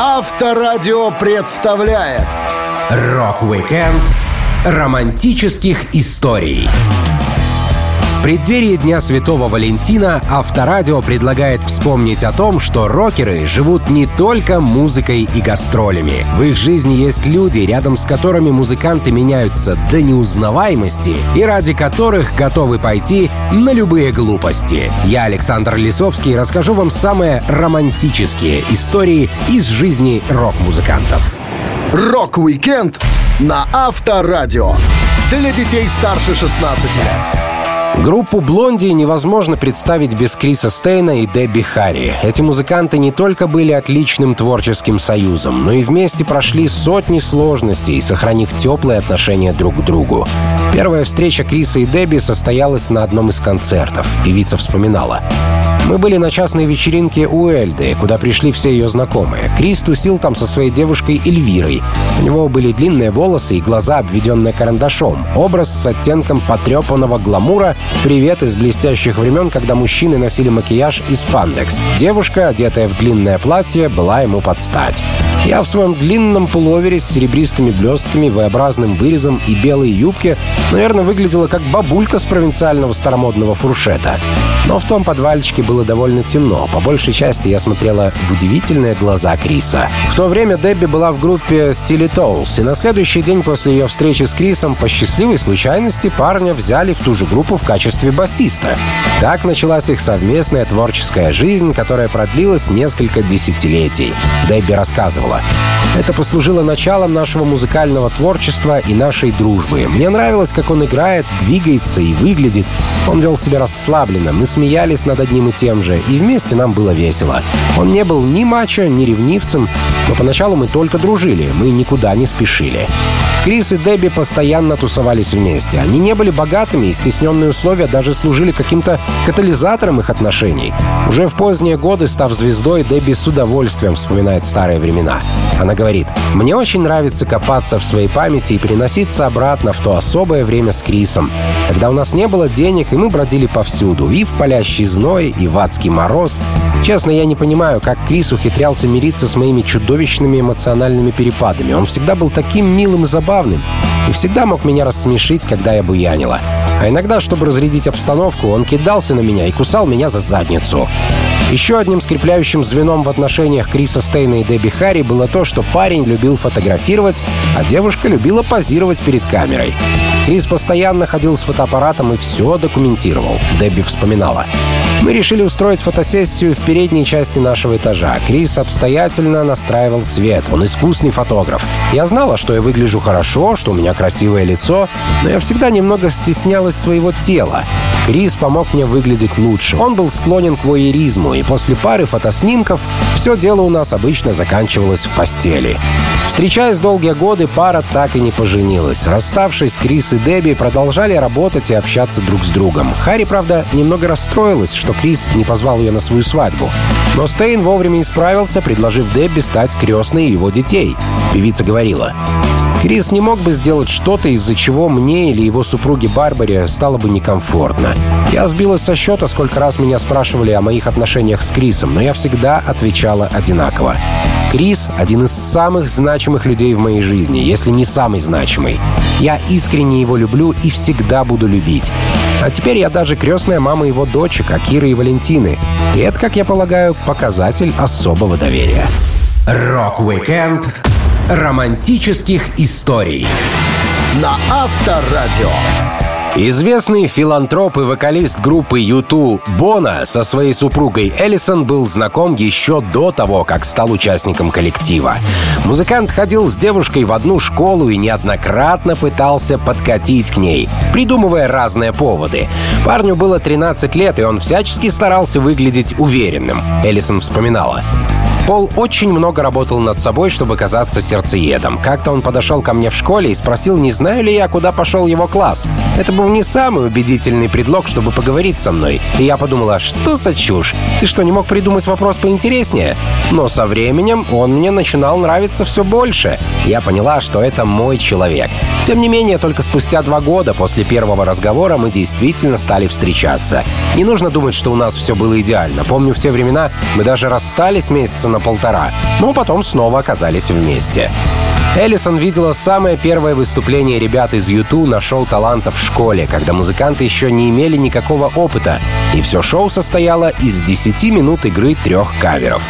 Авторадио представляет Рок-викенд романтических историй. В преддверии Дня Святого Валентина Авторадио предлагает вспомнить о том, что рокеры живут не только музыкой и гастролями. В их жизни есть люди, рядом с которыми музыканты меняются до неузнаваемости и ради которых готовы пойти на любые глупости. Я, Александр Лисовский, расскажу вам самые романтические истории из жизни рок-музыкантов. Рок-викенд на Авторадио. Для детей старше 16 лет. Группу «Blondie» невозможно представить без Криса Стейна и Дебби Харри. Эти музыканты не только были отличным творческим союзом, но и вместе прошли сотни сложностей, сохранив теплые отношения друг к другу. Первая встреча Криса и Дебби состоялась на одном из концертов. Певица вспоминала. Мы были на частной вечеринке у Эльды, куда пришли все ее знакомые. Крис тусил там со своей девушкой Эльвирой. У него были длинные волосы и глаза, обведенные карандашом. Образ с оттенком потрепанного гламура «Привет из блестящих времен, когда мужчины носили макияж и спандекс». Девушка, одетая в длинное платье, была ему под стать. Я в своем длинном пуловере с серебристыми блестками, V-образным вырезом и белой юбке, наверное, выглядела как бабулька с провинциального старомодного фуршета. Но в том подвальчике было довольно темно. По большей части я смотрела в удивительные глаза Криса. В то время Дебби была в группе Стили Тоулс, и на следующий день после ее встречи с Крисом по счастливой случайности парня взяли в ту же группу в качестве басиста. Так началась их совместная творческая жизнь, которая продлилась несколько десятилетий. Дебби рассказывала. Это послужило началом нашего музыкального творчества и нашей дружбы. Мне нравилось, как он играет, двигается и выглядит. Он вел себя расслабленно. Мы смеялись над одним и тем же, и вместе нам было весело. Он не был ни мачо, ни ревнивцем, но поначалу мы только дружили, мы никуда не спешили. Крис и Дебби постоянно тусовались вместе. Они не были богатыми, и стесненные условия даже служили каким-то катализатором их отношений. Уже в поздние годы, став звездой, Дебби с удовольствием вспоминает старые времена. Она говорит, «Мне очень нравится копаться в своей памяти и переноситься обратно в то особое время с Крисом, когда у нас не было денег, и мы бродили повсюду, и в палящий зной, и в адский мороз. Честно, я не понимаю, как Крис ухитрялся мириться с моими чудовищными эмоциональными перепадами. Он всегда был таким милым и забавным, и всегда мог меня рассмешить, когда я буянила. А иногда, чтобы разрядить обстановку, он кидался на меня и кусал меня за задницу. Еще одним скрепляющим звеном в отношениях Криса Стейна и Дебби Харри было то, что парень любил фотографировать, а девушка любила позировать перед камерой. Крис постоянно ходил с фотоаппаратом и все документировал. Дебби вспоминала. Мы решили устроить фотосессию в передней части нашего этажа. Крис обстоятельно настраивал свет. Он искусный фотограф. Я знала, что я выгляжу хорошо, что у меня красивое лицо, но я всегда немного стеснялась своего тела. Крис помог мне выглядеть лучше. Он был склонен к воеризму, и после пары фотоснимков все дело у нас обычно заканчивалось в постели. Встречаясь долгие годы, пара так и не поженилась. Расставшись, Крис и Дебби продолжали работать и общаться друг с другом. Харри, правда, немного расстроилась, что Крис не позвал ее на свою свадьбу. Но Стейн вовремя исправился, предложив Дебби стать крестной его детей. Певица говорила, Крис не мог бы сделать что-то, из-за чего мне или его супруге Барбаре стало бы некомфортно. Я сбилась со счета, сколько раз меня спрашивали о моих отношениях с Крисом, но я всегда отвечала одинаково. Крис — один из самых значимых людей в моей жизни, если не самый значимый. Я искренне его люблю и всегда буду любить. А теперь я даже крестная мама его дочек, Акиры и Валентины. И это, как я полагаю, показатель особого доверия. Рок-викенд романтических историй на Авторадио. Известный филантроп и вокалист группы U2 Боно со своей супругой Эллисон был знаком еще до того, как стал участником коллектива. Музыкант ходил с девушкой в одну школу и неоднократно пытался подкатить к ней, придумывая разные поводы. Парню было 13 лет, и он всячески старался выглядеть уверенным. Эллисон вспоминала. Пол очень много работал над собой, чтобы казаться сердцеедом. Как-то он подошел ко мне в школе и спросил, не знаю ли я, куда пошел его класс. Это был не самый убедительный предлог, чтобы поговорить со мной. И я подумала, что за чушь? Ты что, не мог придумать вопрос поинтереснее? Но со временем он мне начинал нравиться все больше. Я поняла, что это мой человек. Тем не менее, только спустя два года после первого разговора мы действительно стали встречаться. Не нужно думать, что у нас все было идеально. Помню, в те времена мы даже расстались месяца на на полтора, но потом снова оказались вместе. Эллисон видела самое первое выступление ребят из Юту на шоу талантов в школе, когда музыканты еще не имели никакого опыта, и все шоу состояло из 10 минут игры трех каверов.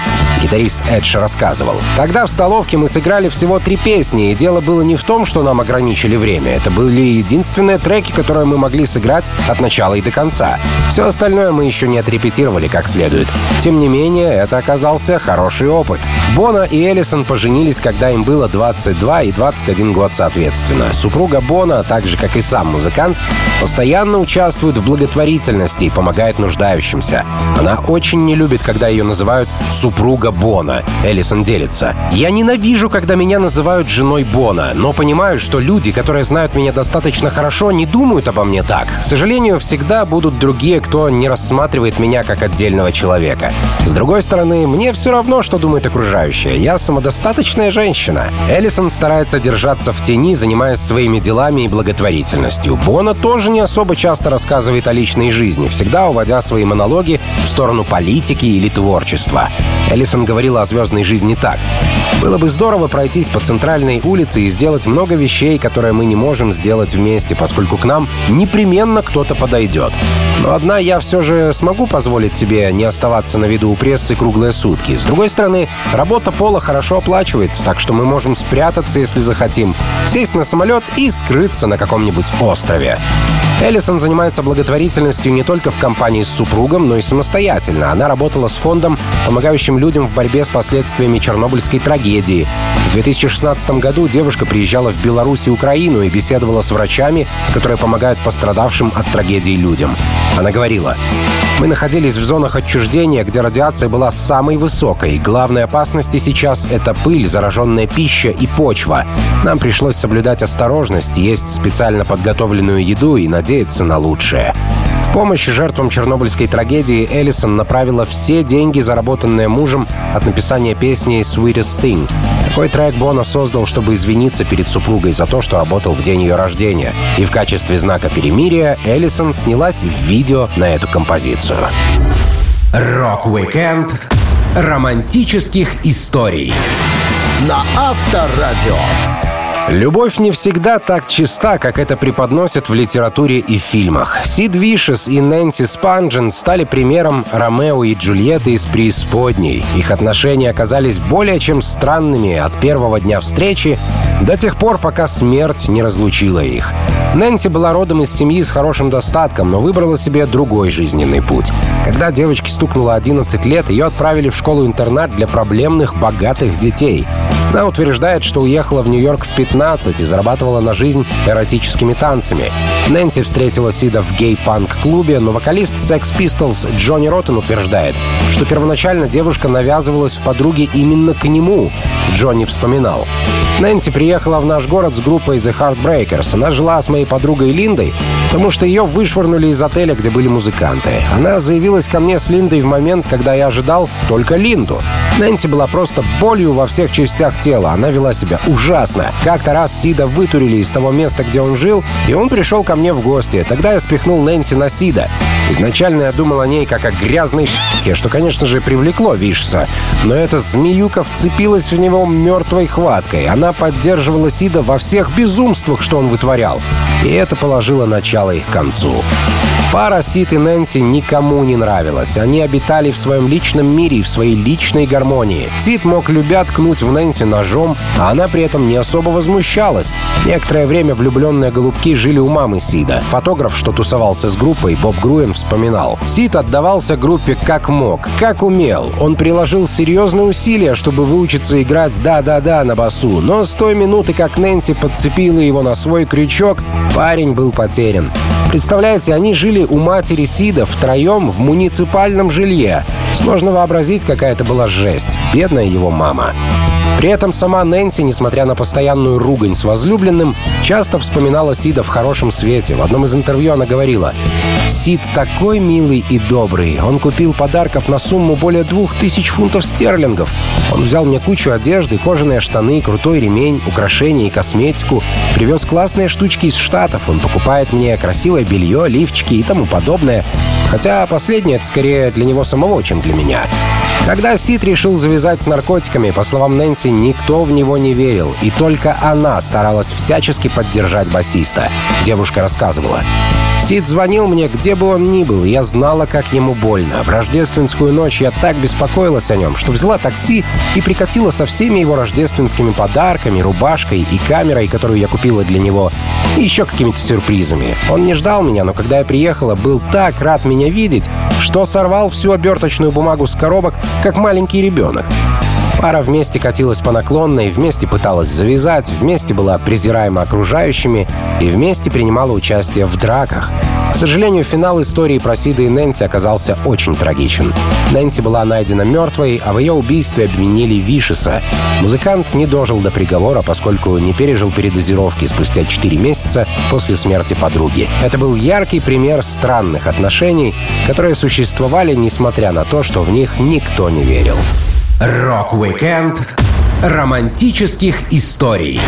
Гитарист Эдж рассказывал. «Тогда в столовке мы сыграли всего три песни, и дело было не в том, что нам ограничили время. Это были единственные треки, которые мы могли сыграть от начала и до конца. Все остальное мы еще не отрепетировали как следует. Тем не менее, это оказался хороший опыт. Бона и Эллисон поженились, когда им было 22 и 21 год соответственно. Супруга Бона, так же как и сам музыкант, постоянно участвует в благотворительности и помогает нуждающимся. Она очень не любит, когда ее называют «супруга Бона». Эллисон делится. «Я ненавижу, когда меня называют женой Бона, но понимаю, что люди, которые знают меня достаточно хорошо, не думают обо мне так. К сожалению, всегда будут другие, кто не рассматривает меня как отдельного человека. С другой стороны, мне все равно, что думают окружающие. Я самодостаточная женщина. Эллисон старается держаться в тени, занимаясь своими делами и благотворительностью. Бона тоже не особо часто рассказывает о личной жизни, всегда уводя свои монологи в сторону политики или творчества. Эллисон говорила о звездной жизни так. «Было бы здорово пройтись по центральной улице и сделать много вещей, которые мы не можем сделать вместе, поскольку к нам непременно кто-то подойдет. Но одна я все же смогу позволить себе не оставаться на виду у прессы круглые сутки. С другой стороны, работа Пола хорошо оплачивается, так что мы можем спрятаться, если захотим, сесть на самолет и скрыться на каком-нибудь острове. Эллисон занимается благотворительностью не только в компании с супругом, но и самостоятельно. Она работала с фондом, помогающим людям в борьбе с последствиями Чернобыльской трагедии. В 2016 году девушка приезжала в Беларусь и Украину и беседовала с врачами, которые помогают пострадавшим от трагедии людям. Она говорила, мы находились в зонах отчуждения, где радиация была самой высокой. Главной опасности сейчас — это пыль, зараженная пища и почва. Нам пришлось соблюдать осторожность, есть специально подготовленную еду и надеяться на лучшее. В помощь жертвам чернобыльской трагедии Эллисон направила все деньги, заработанные мужем от написания песни «Sweetest Thing». Такой трек Боно создал, чтобы извиниться перед супругой за то, что работал в день ее рождения. И в качестве знака перемирия Эллисон снялась в видео на эту композицию. Рок-викенд романтических историй на Авторадио. Любовь не всегда так чиста, как это преподносят в литературе и фильмах. Сид Вишес и Нэнси Спанджен стали примером Ромео и Джульетты из преисподней. Их отношения оказались более чем странными от первого дня встречи до тех пор, пока смерть не разлучила их. Нэнси была родом из семьи с хорошим достатком, но выбрала себе другой жизненный путь. Когда девочке стукнуло 11 лет, ее отправили в школу-интернат для проблемных богатых детей. Она утверждает, что уехала в Нью-Йорк в 15 и зарабатывала на жизнь эротическими танцами. Нэнси встретила Сида в гей-панк-клубе, но вокалист Sex Pistols Джонни Роттен утверждает, что первоначально девушка навязывалась в подруге именно к нему. Джонни вспоминал. Нэнси приехала в наш город с группой The Heartbreakers. Она жила с моей подругой Линдой, потому что ее вышвырнули из отеля, где были музыканты. Она заявилась ко мне с Линдой в момент, когда я ожидал только Линду. Нэнси была просто болью во всех частях тела. Она вела себя ужасно. Как-то раз Сида вытурили из того места, где он жил, и он пришел ко мне в гости. Тогда я спихнул Нэнси на Сида. Изначально я думал о ней как о грязной п***хе, что, конечно же, привлекло Вишса. Но эта змеюка вцепилась в него мертвой хваткой. Она поддерживала Сида во всех безумствах, что он вытворял. И это положило начало их концу. Пара Сид и Нэнси никому не нравилась. Они обитали в своем личном мире и в своей личной гармонии. Сид мог любя ткнуть в Нэнси ножом, а она при этом не особо возмущалась. Некоторое время влюбленные голубки жили у мамы Сида. Фотограф, что тусовался с группой, Боб Груен вспоминал. Сид отдавался группе как мог, как умел. Он приложил серьезные усилия, чтобы выучиться играть «да-да-да» на басу, но с той минуты, как Нэнси подцепила его на свой крючок, парень был потерян. Представляете, они жили у матери Сида втроем в муниципальном жилье. Сложно вообразить, какая это была жесть. Бедная его мама. При этом сама Нэнси, несмотря на постоянную ругань с возлюбленным, часто вспоминала Сида в хорошем свете. В одном из интервью она говорила, «Сид такой милый и добрый. Он купил подарков на сумму более двух тысяч фунтов стерлингов. Он взял мне кучу одежды, кожаные штаны, крутой ремень, украшения и косметику. Привез классные штучки из Штатов. Он покупает мне красивое белье, лифчики и тому подобное. Хотя последнее — это скорее для него самого, чем для меня. Когда Сид решил завязать с наркотиками, по словам Нэнси, никто в него не верил, и только она старалась всячески поддержать басиста. Девушка рассказывала. Сид звонил мне, где бы он ни был, я знала, как ему больно. В рождественскую ночь я так беспокоилась о нем, что взяла такси и прикатила со всеми его рождественскими подарками, рубашкой и камерой, которую я купила для него, и еще какими-то сюрпризами. Он не ждал меня, но когда я приехала, был так рад меня видеть, что сорвал всю оберточную бумагу с коробок, как маленький ребенок. Пара вместе катилась по наклонной, вместе пыталась завязать, вместе была презираема окружающими и вместе принимала участие в драках. К сожалению, финал истории про Сида и Нэнси оказался очень трагичен. Нэнси была найдена мертвой, а в ее убийстве обвинили Вишеса. Музыкант не дожил до приговора, поскольку не пережил передозировки спустя 4 месяца после смерти подруги. Это был яркий пример странных отношений, которые существовали, несмотря на то, что в них никто не верил. Рок-викенд романтических историй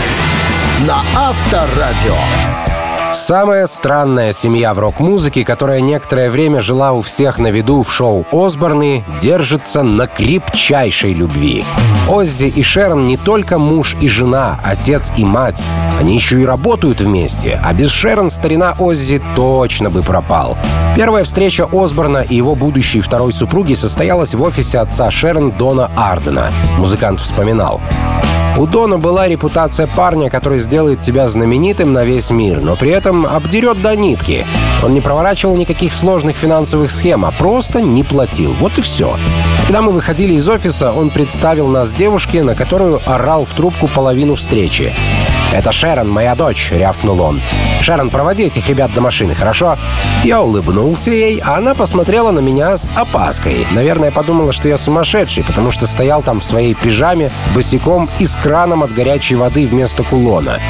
на Авторадио. Самая странная семья в рок-музыке, которая некоторое время жила у всех на виду в шоу Осборны, держится на крепчайшей любви. Оззи и Шерон не только муж и жена, отец и мать. Они еще и работают вместе, а без Шерон старина Оззи точно бы пропал. Первая встреча Осборна и его будущей второй супруги состоялась в офисе отца Шерон Дона Ардена. Музыкант вспоминал. У Дона была репутация парня, который сделает тебя знаменитым на весь мир, но при этом обдерет до нитки. Он не проворачивал никаких сложных финансовых схем, а просто не платил. Вот и все. Когда мы выходили из офиса, он представил нас девушке, на которую орал в трубку половину встречи. «Это Шерон, моя дочь», — рявкнул он. «Шерон, проводи этих ребят до машины, хорошо?» Я улыбнулся ей, а она посмотрела на меня с опаской. Наверное, подумала, что я сумасшедший, потому что стоял там в своей пижаме, босиком и с краном от горячей воды вместо кулона.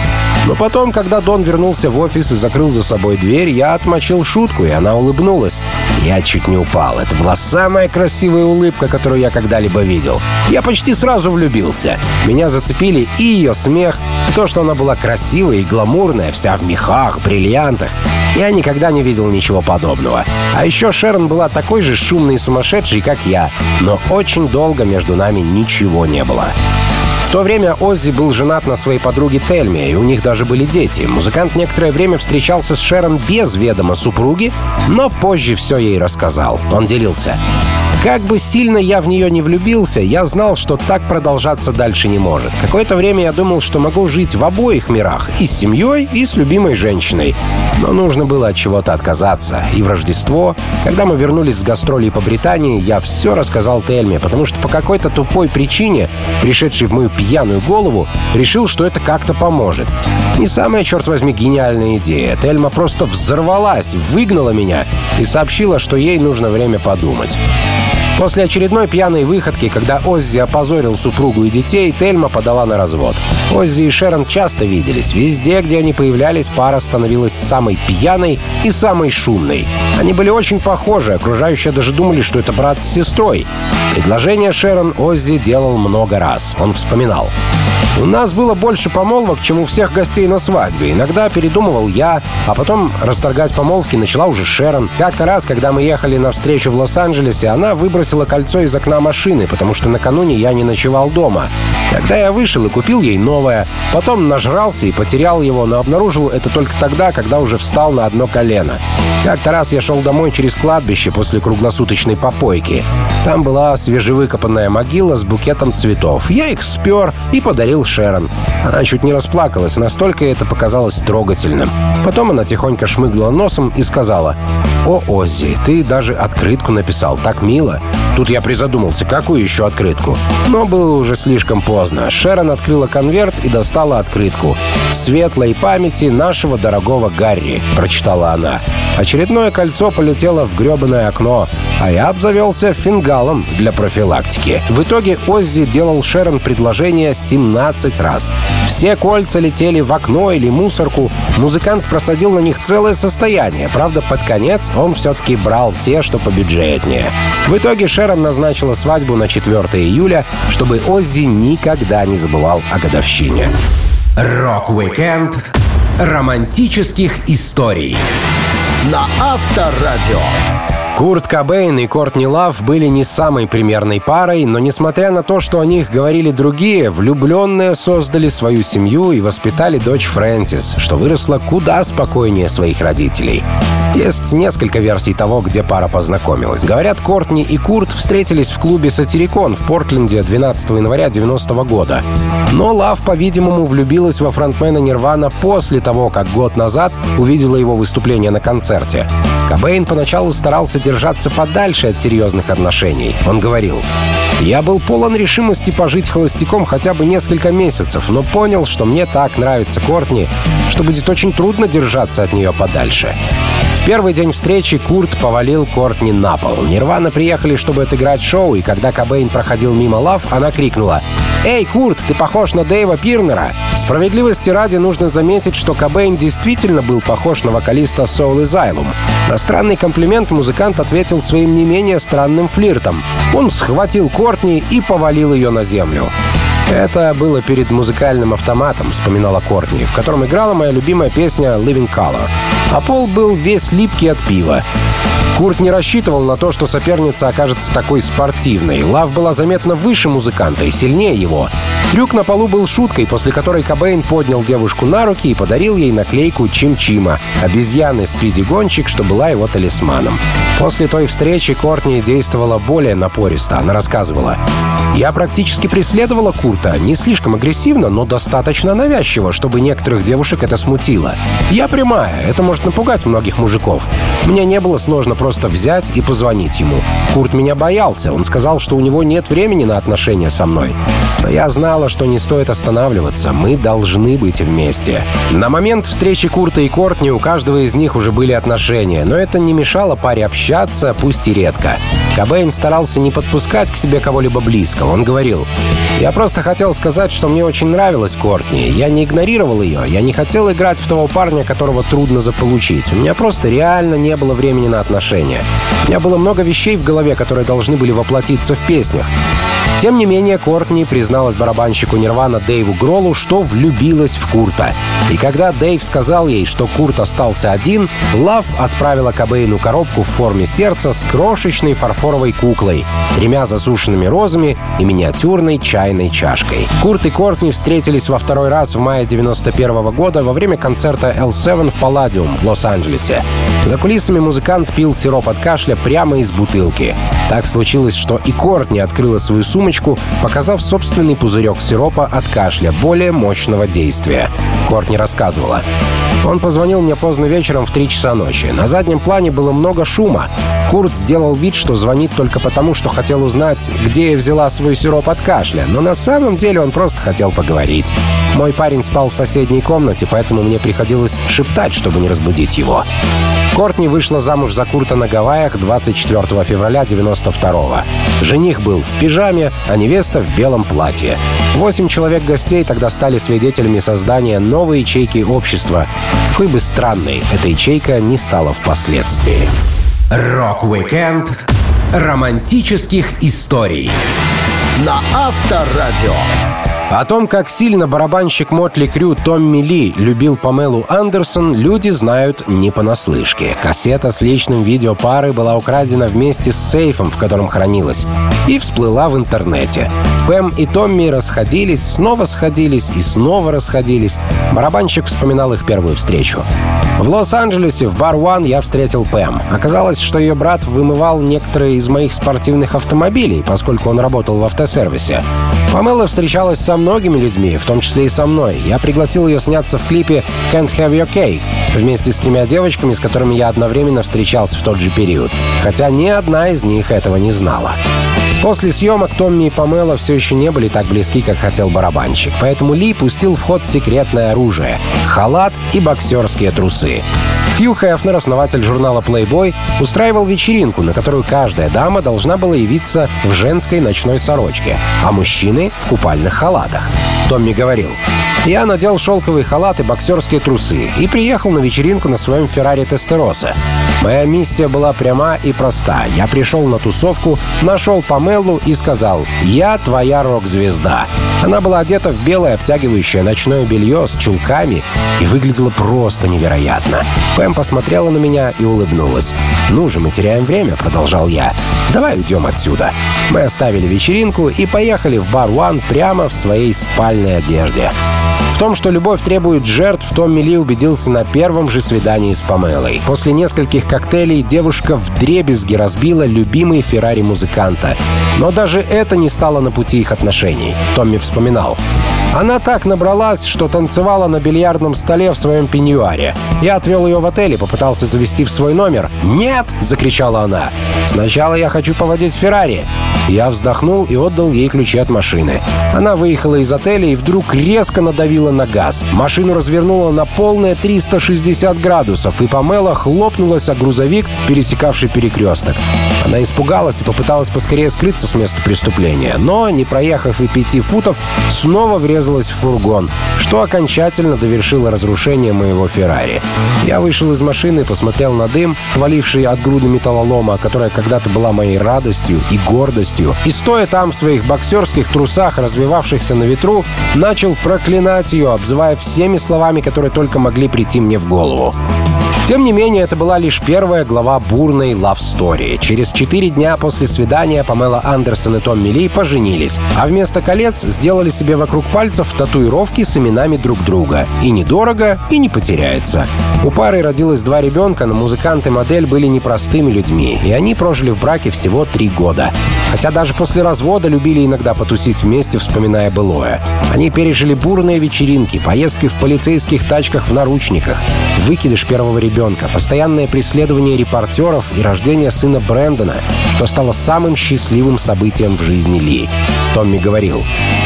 Но потом, когда Дон вернулся в офис и закрыл за собой дверь, я отмочил шутку, и она улыбнулась. Я чуть не упал. Это была самая красивая улыбка, которую я когда-либо видел. Я почти сразу влюбился. Меня зацепили и ее смех, и то, что она была красивая и гламурная, вся в мехах, бриллиантах. Я никогда не видел ничего подобного. А еще Шерон была такой же шумной и сумасшедшей, как я. Но очень долго между нами ничего не было. В то время Оззи был женат на своей подруге Тельме, и у них даже были дети. Музыкант некоторое время встречался с Шерон без ведома супруги, но позже все ей рассказал. Он делился. Как бы сильно я в нее не влюбился, я знал, что так продолжаться дальше не может. Какое-то время я думал, что могу жить в обоих мирах, и с семьей, и с любимой женщиной. Но нужно было от чего-то отказаться. И в Рождество, когда мы вернулись с гастролей по Британии, я все рассказал Тельме, потому что по какой-то тупой причине, пришедшей в мою пьяную голову, решил, что это как-то поможет. Не самая, черт возьми, гениальная идея. Тельма просто взорвалась, выгнала меня и сообщила, что ей нужно время подумать. После очередной пьяной выходки, когда Оззи опозорил супругу и детей, Тельма подала на развод. Оззи и Шерон часто виделись. Везде, где они появлялись, пара становилась самой пьяной и самой шумной. Они были очень похожи, окружающие даже думали, что это брат с сестрой. Предложение Шерон Оззи делал много раз. Он вспоминал. У нас было больше помолвок, чем у всех гостей на свадьбе. Иногда передумывал я, а потом расторгать помолвки начала уже Шерон. Как-то раз, когда мы ехали на встречу в Лос-Анджелесе, она выбросила кольцо из окна машины, потому что накануне я не ночевал дома. Тогда я вышел и купил ей новое. Потом нажрался и потерял его, но обнаружил это только тогда, когда уже встал на одно колено. Как-то раз я шел домой через кладбище после круглосуточной попойки. Там была свежевыкопанная могила с букетом цветов. Я их спер и подарил Шерон. Она чуть не расплакалась, настолько это показалось трогательным. Потом она тихонько шмыгнула носом и сказала, «О, Оззи, ты даже открытку написал, так мило». Тут я призадумался, какую еще открытку? Но было уже слишком поздно. Шерон открыла конверт и достала открытку. «Светлой памяти нашего дорогого Гарри», — прочитала она. Очередное кольцо полетело в гребаное окно, а я обзавелся фингалом для профилактики. В итоге Оззи делал Шерон предложение 17 раз. Все кольца летели в окно или мусорку. Музыкант просадил на них целое состояние. Правда, под конец он все-таки брал те, что побюджетнее. В итоге Шерон назначила свадьбу на 4 июля, чтобы Оззи никогда не забывал о годовщине. Рок-викенд романтических историй на Авторадио. Курт Кобейн и Кортни Лав были не самой примерной парой, но несмотря на то, что о них говорили другие, влюбленные создали свою семью и воспитали дочь Фрэнсис, что выросла куда спокойнее своих родителей. Есть несколько версий того, где пара познакомилась. Говорят, Кортни и Курт встретились в клубе «Сатирикон» в Портленде 12 января 90 -го года. Но Лав, по-видимому, влюбилась во фронтмена Нирвана после того, как год назад увидела его выступление на концерте. Кобейн поначалу старался держаться подальше от серьезных отношений. Он говорил, «Я был полон решимости пожить холостяком хотя бы несколько месяцев, но понял, что мне так нравится Кортни, что будет очень трудно держаться от нее подальше». В первый день встречи Курт повалил Кортни на пол. Нирвана приехали, чтобы отыграть шоу, и когда Кобейн проходил мимо Лав, она крикнула «Эй, Курт, ты похож на Дэйва Пирнера!» Справедливости ради нужно заметить, что Кобейн действительно был похож на вокалиста Soul Asylum. На странный комплимент музыкант ответил своим не менее странным флиртом. Он схватил Кортни и повалил ее на землю. Это было перед музыкальным автоматом, вспоминала Кортни, в котором играла моя любимая песня «Living Color». А пол был весь липкий от пива. Курт не рассчитывал на то, что соперница окажется такой спортивной. Лав была заметно выше музыканта и сильнее его. Трюк на полу был шуткой, после которой Кобейн поднял девушку на руки и подарил ей наклейку Чим-Чима, обезьяны Спиди-гонщик, что была его талисманом. После той встречи Кортни действовала более напористо. Она рассказывала. «Я практически преследовала Курта, не слишком агрессивно, но достаточно навязчиво, чтобы некоторых девушек это смутило. Я прямая, это может напугать многих мужиков. Мне не было сложно просто взять и позвонить ему. Курт меня боялся, он сказал, что у него нет времени на отношения со мной. Но я знала, что не стоит останавливаться, мы должны быть вместе. На момент встречи Курта и Кортни у каждого из них уже были отношения, но это не мешало паре общаться, пусть и редко. Кобейн старался не подпускать к себе кого-либо близко. Он говорил, «Я просто хотел сказать, что мне очень нравилась Кортни. Я не игнорировал ее. Я не хотел играть в того парня, которого трудно заполучить. У меня просто реально не было времени на отношения. У меня было много вещей в голове, которые должны были воплотиться в песнях. Тем не менее, Кортни призналась барабанщику Нирвана Дэйву Гролу, что влюбилась в Курта. И когда Дэйв сказал ей, что Курт остался один, Лав отправила Кобейну коробку в форме сердца с крошечной фарфоровой куклой, тремя засушенными розами и миниатюрной чайной чашкой. Курт и Кортни встретились во второй раз в мае 91 -го года во время концерта L7 в Палладиум в Лос-Анджелесе. За кулисами музыкант пил сироп от кашля прямо из бутылки. Так случилось, что и Кортни открыла свою сумочку, показав собственный пузырек сиропа от кашля более мощного действия. Кортни рассказывала. Он позвонил мне поздно вечером в 3 часа ночи. На заднем плане было много шума. Курт сделал вид, что звонит только потому, что хотел узнать, где я взяла свой сироп от кашля, но на самом деле он просто хотел поговорить. Мой парень спал в соседней комнате, поэтому мне приходилось шептать, чтобы не разбудить его. Кортни вышла замуж за Курта на Гавайях 24 февраля 92-го. Жених был в пижаме, а невеста в белом платье. Восемь человек гостей тогда стали свидетелями создания новой ячейки общества. Какой бы странной эта ячейка не стала впоследствии. Рок-викенд романтических историй на Авторадио. О том, как сильно барабанщик Mötley Crüe Томми Ли любил Памелу Андерсон, люди знают не понаслышке. Кассета с личным видео пары была украдена вместе с сейфом, в котором хранилась, и всплыла в интернете. Пэм и Томми расходились, снова сходились и снова расходились. Барабанщик вспоминал их первую встречу. В Лос-Анджелесе в бар One я встретил Пэм. Оказалось, что ее брат вымывал некоторые из моих спортивных автомобилей, поскольку он работал в автосервисе. Памела встречалась со многими людьми, в том числе и со мной. Я пригласил ее сняться в клипе «Can't Have Your Cake» вместе с тремя девочками, с которыми я одновременно встречался в тот же период. Хотя ни одна из них этого не знала. После съемок Томми и Памела все еще не были так близки, как хотел барабанщик, поэтому Ли пустил в ход секретное оружие — халат и боксерские трусы. Хью Хефнер, основатель журнала Playboy, устраивал вечеринку, на которую каждая дама должна была явиться в женской ночной сорочке, а мужчины — в купальных халатах. Томми говорил, «Я надел шелковый халат и боксерские трусы и приехал на вечеринку на своем Феррари Тестероса. Моя миссия была пряма и проста. Я пришел на тусовку, нашел Памелу и сказал «Я твоя рок-звезда». Она была одета в белое обтягивающее ночное белье с чулками и выглядела просто невероятно. Пэм посмотрела на меня и улыбнулась. «Ну же, мы теряем время», — продолжал я. «Давай уйдем отсюда». Мы оставили вечеринку и поехали в бар One прямо в своей спальной одежде. В том, что любовь требует жертв, Томми Ли убедился на первом же свидании с Памелой. После нескольких коктейлей девушка в дребезги разбила любимый Феррари музыканта. Но даже это не стало на пути их отношений. Томми вспоминал. Она так набралась, что танцевала на бильярдном столе в своем пеньюаре. Я отвел ее в отель и попытался завести в свой номер. «Нет!» — закричала она. «Сначала я хочу поводить Феррари». Я вздохнул и отдал ей ключи от машины. Она выехала из отеля и вдруг резко надавила на газ. Машину развернула на полные 360 градусов, и Памела хлопнулась о грузовик, пересекавший перекресток. Она испугалась и попыталась поскорее скрыться с места преступления, но, не проехав и пяти футов, снова врезалась в фургон, что окончательно довершило разрушение моего Феррари. Я вышел из машины, посмотрел на дым, валивший от груды металлолома, которая когда-то была моей радостью и гордостью, и стоя там в своих боксерских трусах, развивавшихся на ветру, начал проклинать ее, обзывая всеми словами, которые только могли прийти мне в голову. Тем не менее, это была лишь первая глава бурной love story. Через четыре дня после свидания Памела Андерсон и Том Ли поженились, а вместо колец сделали себе вокруг пальцев татуировки с именами друг друга. И недорого, и не потеряется. У пары родилось два ребенка, но музыкант и модель были непростыми людьми, и они прожили в браке всего три года. Хотя даже после развода любили иногда потусить вместе, вспоминая былое. Они пережили бурные вечеринки, поездки в полицейских тачках в наручниках, выкидыш первого ребенка, постоянное преследование репортеров и рождение сына Брэндона, что стало самым счастливым событием в жизни Ли. Томми говорил,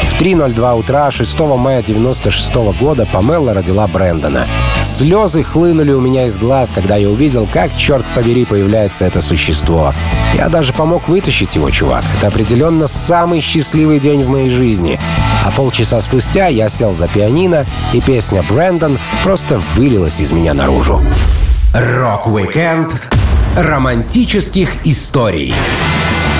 в 3.02 утра 6 мая 96 года Памела родила Брэндона. Слезы хлынули у меня из глаз, когда я увидел, как, черт побери, появляется это существо. Я даже помог вытащить его, чувак. Это определенно самый счастливый день в моей жизни. А полчаса спустя я сел за пианино, и песня «Брэндон» просто вылилась из меня наружу. Рок-викенд романтических историй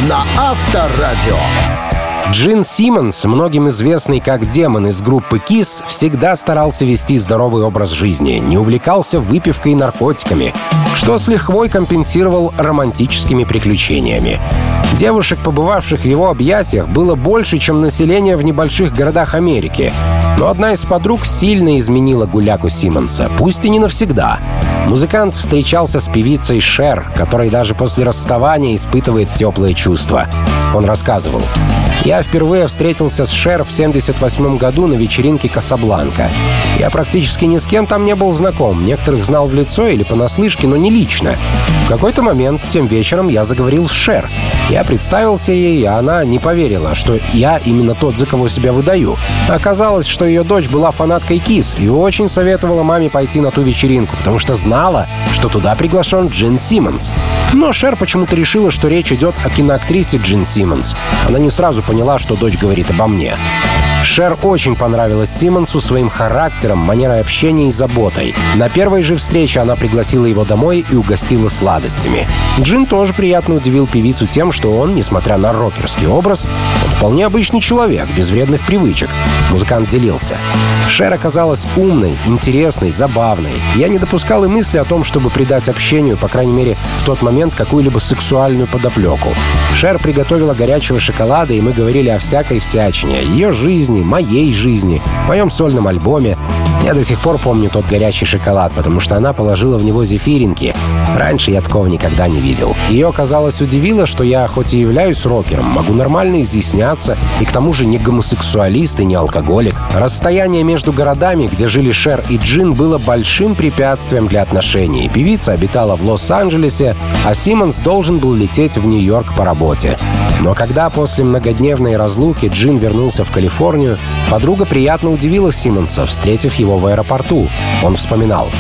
на Авторадио. Джин Симмонс, многим известный как демон из группы Kiss, всегда старался вести здоровый образ жизни, не увлекался выпивкой и наркотиками, что с лихвой компенсировал романтическими приключениями. Девушек, побывавших в его объятиях, было больше, чем население в небольших городах Америки. Но одна из подруг сильно изменила гуляку Симмонса, пусть и не навсегда. Музыкант встречался с певицей Шер, которой даже после расставания испытывает теплые чувства. Он рассказывал. «Я впервые встретился с Шер в 78 году на вечеринке «Касабланка». Я практически ни с кем там не был знаком. Некоторых знал в лицо или понаслышке, но не лично. В какой-то момент тем вечером я заговорил с Шер. Я представился ей, а она не поверила, что я именно тот, за кого себя выдаю. Оказалось, что ее дочь была фанаткой Кис и очень советовала маме пойти на ту вечеринку, потому что знала, что туда приглашен Джин Симмонс. Но Шер почему-то решила, что речь идет о киноактрисе Джин Симмонс. Она не сразу поняла, что дочь говорит обо мне. Шер очень понравилась Симмонсу своим характером, манерой общения и заботой. На первой же встрече она пригласила его домой и угостила сладостями. Джин тоже приятно удивил певицу тем, что он, несмотря на рокерский образ, вполне обычный человек, без вредных привычек. Музыкант делился. Шер оказалась умной, интересной, забавной. Я не допускал и мысли о том, чтобы придать общению, по крайней мере, в тот момент какую-либо сексуальную подоплеку. Шер приготовила горячего шоколада, и мы говорили о всякой всячине, ее жизни, моей жизни, моем сольном альбоме. Я до сих пор помню тот горячий шоколад, потому что она положила в него зефиринки. Раньше я такого никогда не видел. Ее, казалось, удивило, что я, хоть и являюсь рокером, могу нормально изъясняться, и к тому же не гомосексуалист и не алкоголик. Расстояние между городами, где жили Шер и Джин, было большим препятствием для отношений. Певица обитала в Лос-Анджелесе, а Симмонс должен был лететь в Нью-Йорк по работе. Но когда после многодневной разлуки Джин вернулся в Калифорнию, подруга приятно удивила Симмонса, встретив его в аэропорту. Он вспоминал.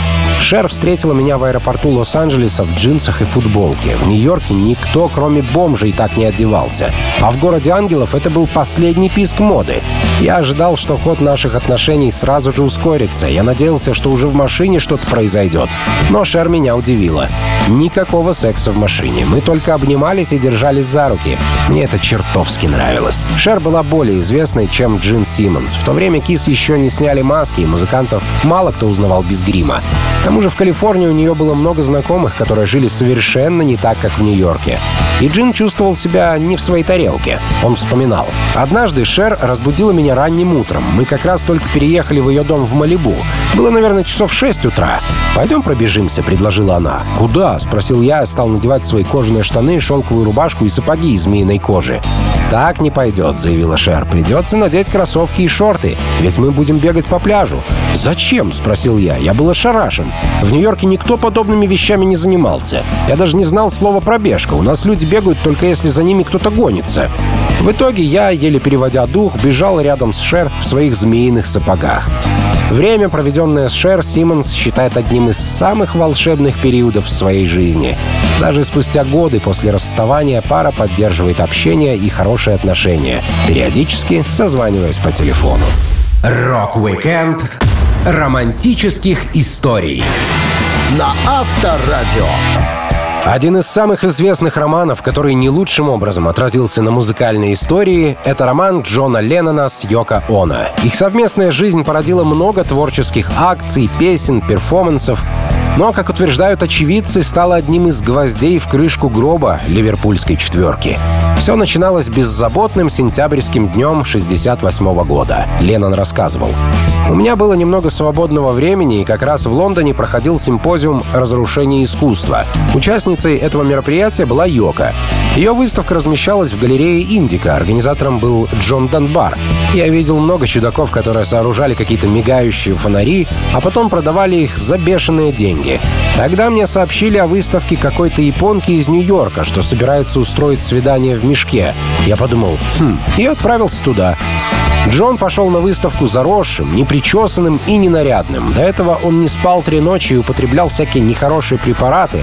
Шер встретила меня в аэропорту Лос-Анджелеса в джинсах и футболке. В Нью-Йорке никто, кроме бомжей, так не одевался. А в городе ангелов это был последний писк моды. Я ожидал, что ход наших отношений сразу же ускорится. Я надеялся, что уже в машине что-то произойдет. Но Шер меня удивила. Никакого секса в машине. Мы только обнимались и держались за руки. Мне это чертовски нравилось. Шер была более известной, чем Джин Симмонс. В то время Кис еще не сняли маски, и музыкантов мало кто узнавал без грима. К тому же в Калифорнии у нее было много знакомых, которые жили совершенно не так, как в Нью-Йорке. И Джин чувствовал себя не в своей тарелке. Он вспоминал. «Однажды Шер разбудила меня ранним утром. Мы как раз только переехали в ее дом в Малибу. Было, наверное, часов 6 утра. «Пойдем пробежимся», — предложила она. «Куда?» — спросил я, стал надевать свои кожаные штаны, шелковую рубашку и сапоги из змеиной кожи. «Так не пойдет», — заявила Шер. «Придется надеть кроссовки и шорты, ведь мы будем бегать по пляжу». «Зачем?» — спросил я. Я был ошарашен. В Нью-Йорке никто подобными вещами не занимался. Я даже не знал слова «пробежка». У нас люди бегают только если за ними кто-то гонится. В итоге я, еле переводя дух, бежал рядом с Шер в своих змеиных сапогах. Время, проведенное с Шер, Симмонс считает одним из самых волшебных периодов в своей жизни. Даже спустя годы после расставания пара поддерживает общение и хорошие отношения, периодически созваниваясь по телефону. Рок-викенд романтических историй на Авторадио. Один из самых известных романов, который не лучшим образом отразился на музыкальной истории, это роман Джона Леннона с Йоко Оно. Их совместная жизнь породила много творческих акций, песен, перформансов, но, как утверждают очевидцы, стала одним из гвоздей в крышку гроба ливерпульской четверки. Все начиналось беззаботным сентябрьским днем 68 года. Леннон рассказывал. «У меня было немного свободного времени, и как раз в Лондоне проходил симпозиум «Разрушение искусства». Участницей этого мероприятия была Йока. Ее выставка размещалась в галерее «Индика». Организатором был Джон Данбар. Я видел много чудаков, которые сооружали какие-то мигающие фонари, а потом продавали их за бешеные деньги. Тогда мне сообщили о выставке какой-то японки из Нью-Йорка, что собирается устроить свидание в мешке. Я подумал, хм, и отправился туда. Джон пошел на выставку заросшим, непричесанным и ненарядным. До этого он не спал три ночи и употреблял всякие нехорошие препараты.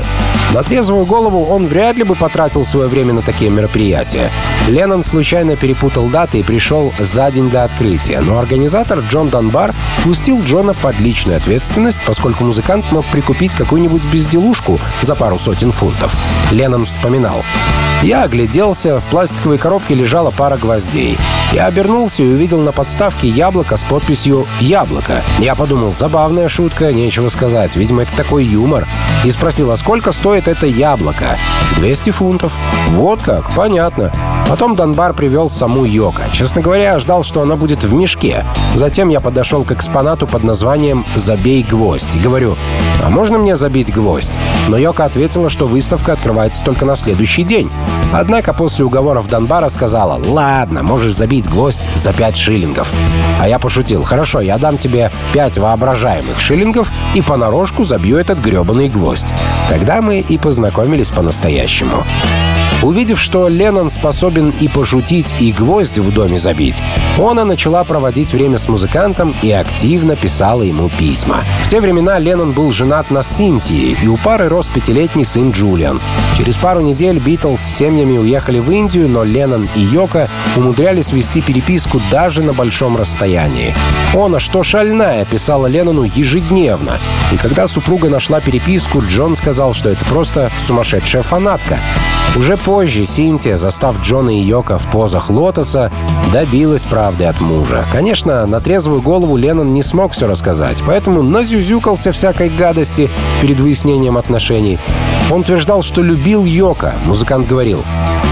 На трезвую голову он вряд ли бы потратил свое время на такие мероприятия. Леннон случайно перепутал даты и пришел за день до открытия, но организатор Джон Данбар пустил Джона под личную ответственность, поскольку музыкант мог прикупить какую-нибудь безделушку за пару сотен фунтов. Леннон вспоминал. Я огляделся, в пластиковой коробке лежала пара гвоздей. Я обернулся и увидел на подставке яблоко с подписью «Яблоко». Я подумал, забавная шутка, нечего сказать, видимо, это такой юмор. И спросил, а сколько стоит это яблоко? 200 фунтов. Вот как, понятно. Потом Донбар привел саму Йока. Честно говоря, я ждал, что она будет в мешке. Затем я подошел к экспонату под названием «Забей гвоздь» и говорю, а можно мне забить гвоздь? Но Йока ответила, что выставка открывается только на следующий день. Однако после уговоров Донбара сказала, ладно, можешь забить гвоздь за 5 шиллингов. А я пошутил, хорошо, я дам тебе 5 воображаемых шиллингов и понарошку забью этот гребаный гвоздь. Тогда мы и познакомились по-настоящему. Увидев, что Леннон способен и пошутить, и гвоздь в доме забить, она начала проводить время с музыкантом и активно писала ему письма. В те времена Леннон был женат на Синтии, и у пары рос пятилетний сын Джулиан. Через пару недель Битлз с семьями уехали в Индию, но Леннон и Йока умудрялись вести переписку даже на большом расстоянии. «Она что шальная», — писала Леннону ежедневно. И когда супруга нашла переписку, Джон сказал, что это просто сумасшедшая фанатка. Уже позже Синтия, застав Джона и Йока в позах лотоса, добилась правды от мужа. Конечно, на трезвую голову Леннон не смог все рассказать, поэтому назюзюкался всякой гадости перед выяснением отношений. Он утверждал, что любил Йока. Музыкант говорил,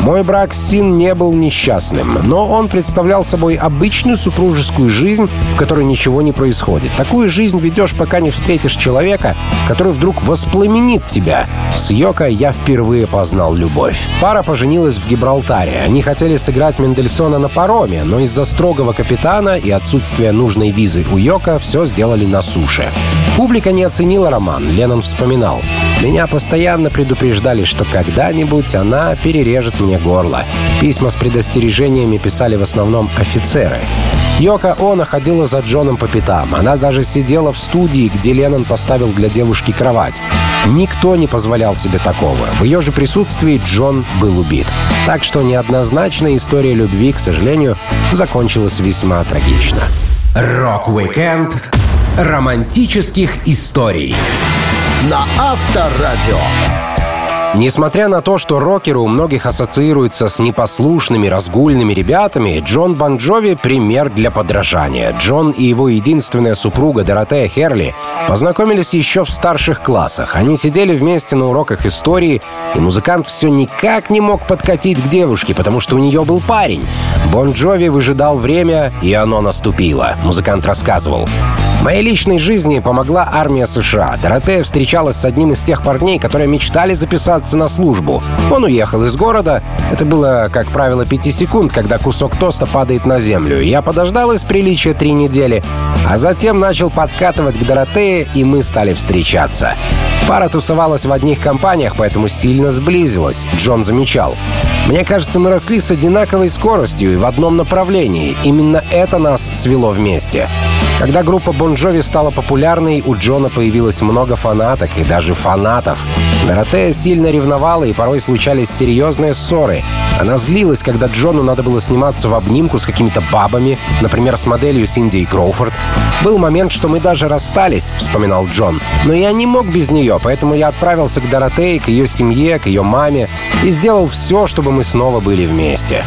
«Мой брак с Син не был несчастным, но он представлял собой обычную супружескую жизнь, в которой ничего не происходит. Такую жизнь ведешь, пока не встретишь человека, который вдруг воспламенит тебя. С Йока я впервые познал любовь. Пара поженилась в Гибралтаре. Они хотели сыграть Мендельсона на пароме, но из-за строгого капитана и отсутствия нужной визы у Йока все сделали на суше. Публика не оценила роман, Леннон вспоминал. Меня постоянно предупреждали, что когда-нибудь она перережет мне горло. Письма с предостережениями писали в основном офицеры. Йока Оно ходила за Джоном по пятам. Она даже сидела в студии, где Леннон поставил для девушки кровать. Никто не позволял себе такого. В ее же присутствии Джон был убит. Так что неоднозначная история любви, к сожалению, закончилась весьма трагично. Рок-викенд романтических историй на Авторадио. Несмотря на то, что рокеры у многих ассоциируются с непослушными, разгульными ребятами, Джон Бон Джови — пример для подражания. Джон и его единственная супруга Доротея Херли познакомились еще в старших классах. Они сидели вместе на уроках истории, и музыкант все никак не мог подкатить к девушке, потому что у нее был парень. Бон Джови выжидал время, и оно наступило, музыкант рассказывал. Моей личной жизни помогла армия США. Доротея встречалась с одним из тех парней, которые мечтали записаться на службу. Он уехал из города. Это было, как правило, пяти секунд, когда кусок тоста падает на землю. Я подождал из приличия три недели, а затем начал подкатывать к Доротее, и мы стали встречаться. Пара тусовалась в одних компаниях, поэтому сильно сблизилась. Джон замечал. Мне кажется, мы росли с одинаковой скоростью и в одном направлении. Именно это нас свело вместе. Когда группа Бон Джови стала популярной, у Джона появилось много фанаток и даже фанатов. Доротея сильно ревновала, и порой случались серьезные ссоры. Она злилась, когда Джону надо было сниматься в обнимку с какими-то бабами, например, с моделью Синди Кроуфорд. «Был момент, что мы даже расстались», — вспоминал Джон. «Но я не мог без нее, поэтому я отправился к Доротее, к ее семье, к ее маме и сделал все, чтобы мы снова были вместе».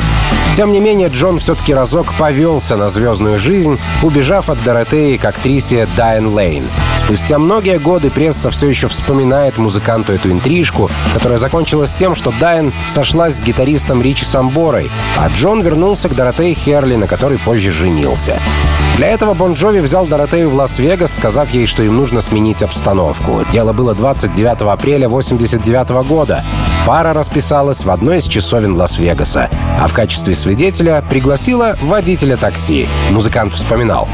Тем не менее, Джон все-таки разок повелся на звездную жизнь, убежав от Доротеи к актрисе Дайан Лейн. Спустя многие годы пресса все еще вспоминает музыканту эту интрижку, которая закончилась тем, что Дайан сошлась с гитаристом Ричи Самборой, а Джон вернулся к Доротее Херли, на которой позже женился. Для этого Бон Джови взял Доротею в Лас-Вегас, сказав ей, что им нужно сменить обстановку. Дело было 29 апреля 1989 года. Пара расписалась в одной из часовен Лас-Вегаса, а в качестве свидетеля пригласила водителя такси. Музыкант вспоминал.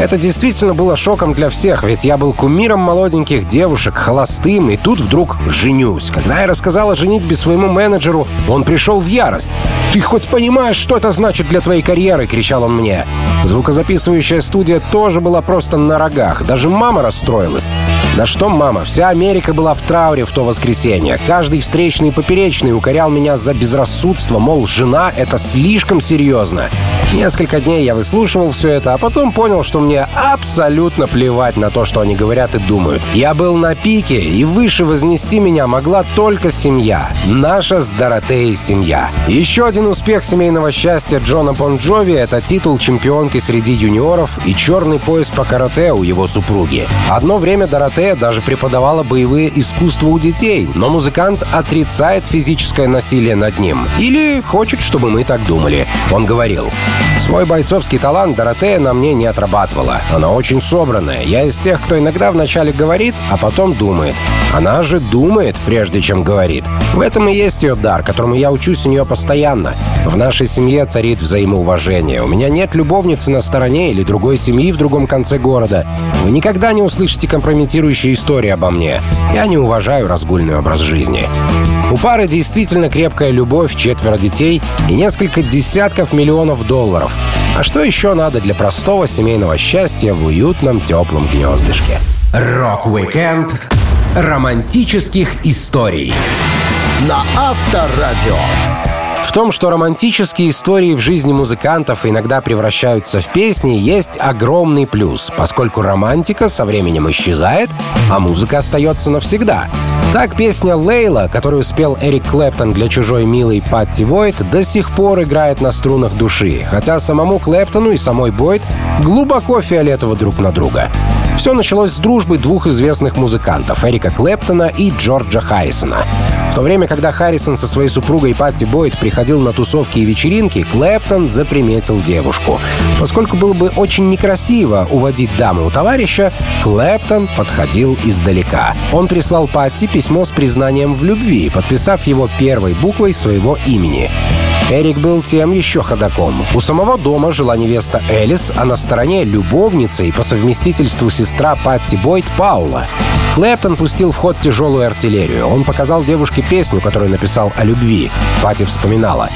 Это действительно было шоком для всех, ведь я был кумиром молоденьких девушек, холостым, и тут вдруг женюсь. Когда я рассказал о женитьбе своему менеджеру, он пришел в ярость. «Ты хоть понимаешь, что это значит для твоей карьеры?» — кричал он мне. Звукозаписывающая студия тоже была просто на рогах. Даже мама расстроилась. Да что мама, вся Америка была в трауре в то воскресенье. Каждый встречный и поперечный укорял меня за безрассудство, мол, жена — это слишком серьезно. Несколько дней я выслушивал все это, а потом понял, что мне абсолютно плевать на то, что они говорят и думают. Я был на пике, и выше вознести меня могла только семья. Наша с Доротеей семья. Еще один успех семейного счастья Джона Бон Джови — это титул чемпионки среди юниоров и черный пояс по карате у его супруги. Одно время Доротея даже преподавала боевые искусства у детей, но музыкант отрицает физическое насилие над ним. Или хочет, чтобы мы так думали. Он говорил, Свой бойцовский талант Доротея на мне не отрабатывала. Она очень собранная. Я из тех, кто иногда вначале говорит, а потом думает. Она же думает, прежде чем говорит. В этом и есть ее дар, которому я учусь у нее постоянно. В нашей семье царит взаимоуважение. У меня нет любовницы на стороне или другой семьи в другом конце города. Вы никогда не услышите компрометирующие истории обо мне. Я не уважаю разгульный образ жизни. У пары действительно крепкая любовь, четверо детей и несколько десятков миллионов долларов. А что еще надо для простого семейного счастья в уютном теплом гнездышке? Рок-викенд романтических историй на Авторадио. В том, что романтические истории в жизни музыкантов иногда превращаются в песни, есть огромный плюс, поскольку романтика со временем исчезает, а музыка остается навсегда. Так песня «Лейла», которую спел Эрик Клэптон для чужой милой Патти Бойт, до сих пор играет на струнах души, хотя самому Клэптону и самой Бойт глубоко фиолетово друг на друга. Все началось с дружбы двух известных музыкантов — Эрика Клэптона и Джорджа Харрисона. В то время, когда Харрисон со своей супругой Патти Бойт приходил на тусовки и вечеринки, Клэптон заприметил девушку. Поскольку было бы очень некрасиво уводить даму у товарища, Клэптон подходил издалека. Он прислал Патти письмо с признанием в любви, подписав его первой буквой своего имени. Эрик был тем еще ходаком. У самого дома жила невеста Элис, а на стороне любовница и по совместительству сестра Патти Бойт Паула. Клэптон пустил в ход тяжелую артиллерию. Он показал девушке песню, которую написал о любви. Пати вспоминала.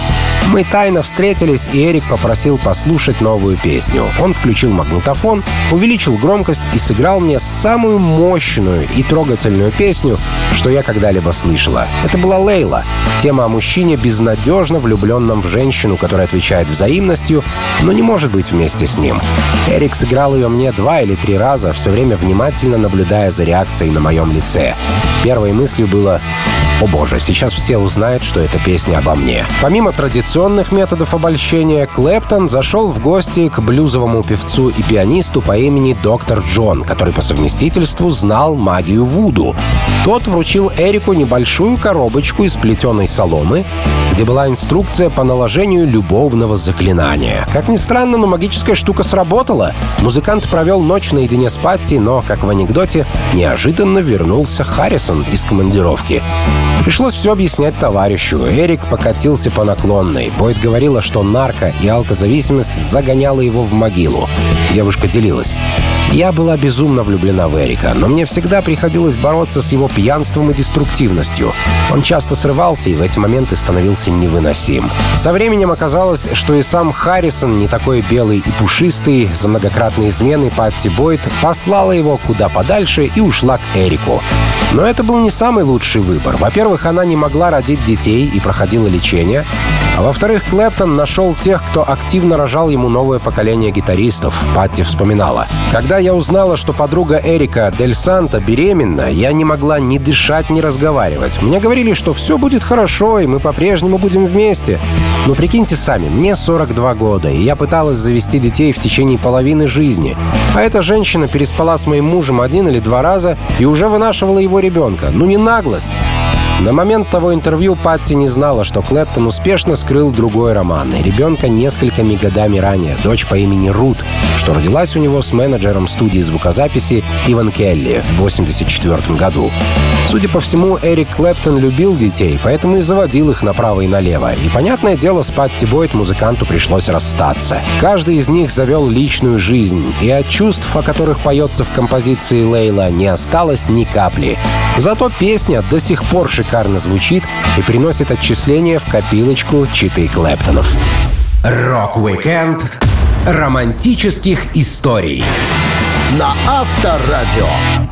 Мы тайно встретились, и Эрик попросил послушать новую песню. Он включил магнитофон, увеличил громкость и сыграл мне самую мощную и трогательную песню, что я когда-либо слышала. Это была Лейла. Тема о мужчине, безнадежно влюбленном в женщину, которая отвечает взаимностью, но не может быть вместе с ним. Эрик сыграл ее мне два или три раза, все время внимательно наблюдая за реакцией на моем лице. Первой мыслью было «О боже, сейчас все узнают, что эта песня обо мне». Помимо традиционных методов обольщения, Клэптон зашел в гости к блюзовому певцу и пианисту по имени Доктор Джон, который по совместительству знал магию Вуду. Тот вручил Эрику небольшую коробочку из плетеной соломы, где была инструкция по наложению любовного заклинания. Как ни странно, но магическая штука сработала. Музыкант провел ночь наедине с Патти, но, как в анекдоте, неожиданно вернулся Харрисон из командировки. Пришлось все объяснять товарищу. Эрик покатился по наклонной. Бойд говорила, что нарко и алкозависимость загоняла его в могилу. Девушка делилась. Я была безумно влюблена в Эрика, но мне всегда приходилось бороться с его пьянством и деструктивностью. Он часто срывался и в эти моменты становился невыносим. Со временем оказалось, что и сам Харрисон, не такой белый и пушистый, за многократные измены Патти Бойд послала его куда подальше и ушла к Эрику. Но это был не самый лучший выбор. Во-первых, она не могла родить детей и проходила лечение. А во-вторых, Клэптон нашел тех, кто активно рожал ему новое поколение гитаристов. Патти вспоминала. «Когда я узнала, что подруга Эрика Дель Санта беременна, я не могла ни дышать, ни разговаривать. Мне говорили, что все будет хорошо, и мы по-прежнему будем вместе. Но прикиньте сами, мне 42 года, и я пыталась завести детей в течение половины жизни. А эта женщина переспала с моим мужем один или два раза и уже вынашивала его ребенка. Ну не наглость!» На момент того интервью Патти не знала, что Клэптон успешно скрыл другой роман и ребенка несколькими годами ранее, дочь по имени Рут, что родилась у него с менеджером студии звукозаписи Иван Келли в 1984 году. Судя по всему, Эрик Клэптон любил детей, поэтому и заводил их направо и налево. И, понятное дело, с Патти Бойт музыканту пришлось расстаться. Каждый из них завел личную жизнь, и от чувств, о которых поется в композиции Лейла, не осталось ни капли. Зато песня до сих пор шикарно звучит и приносит отчисления в копилочку читы Клэптонов. Рок-викенд романтических историй На Авторадио.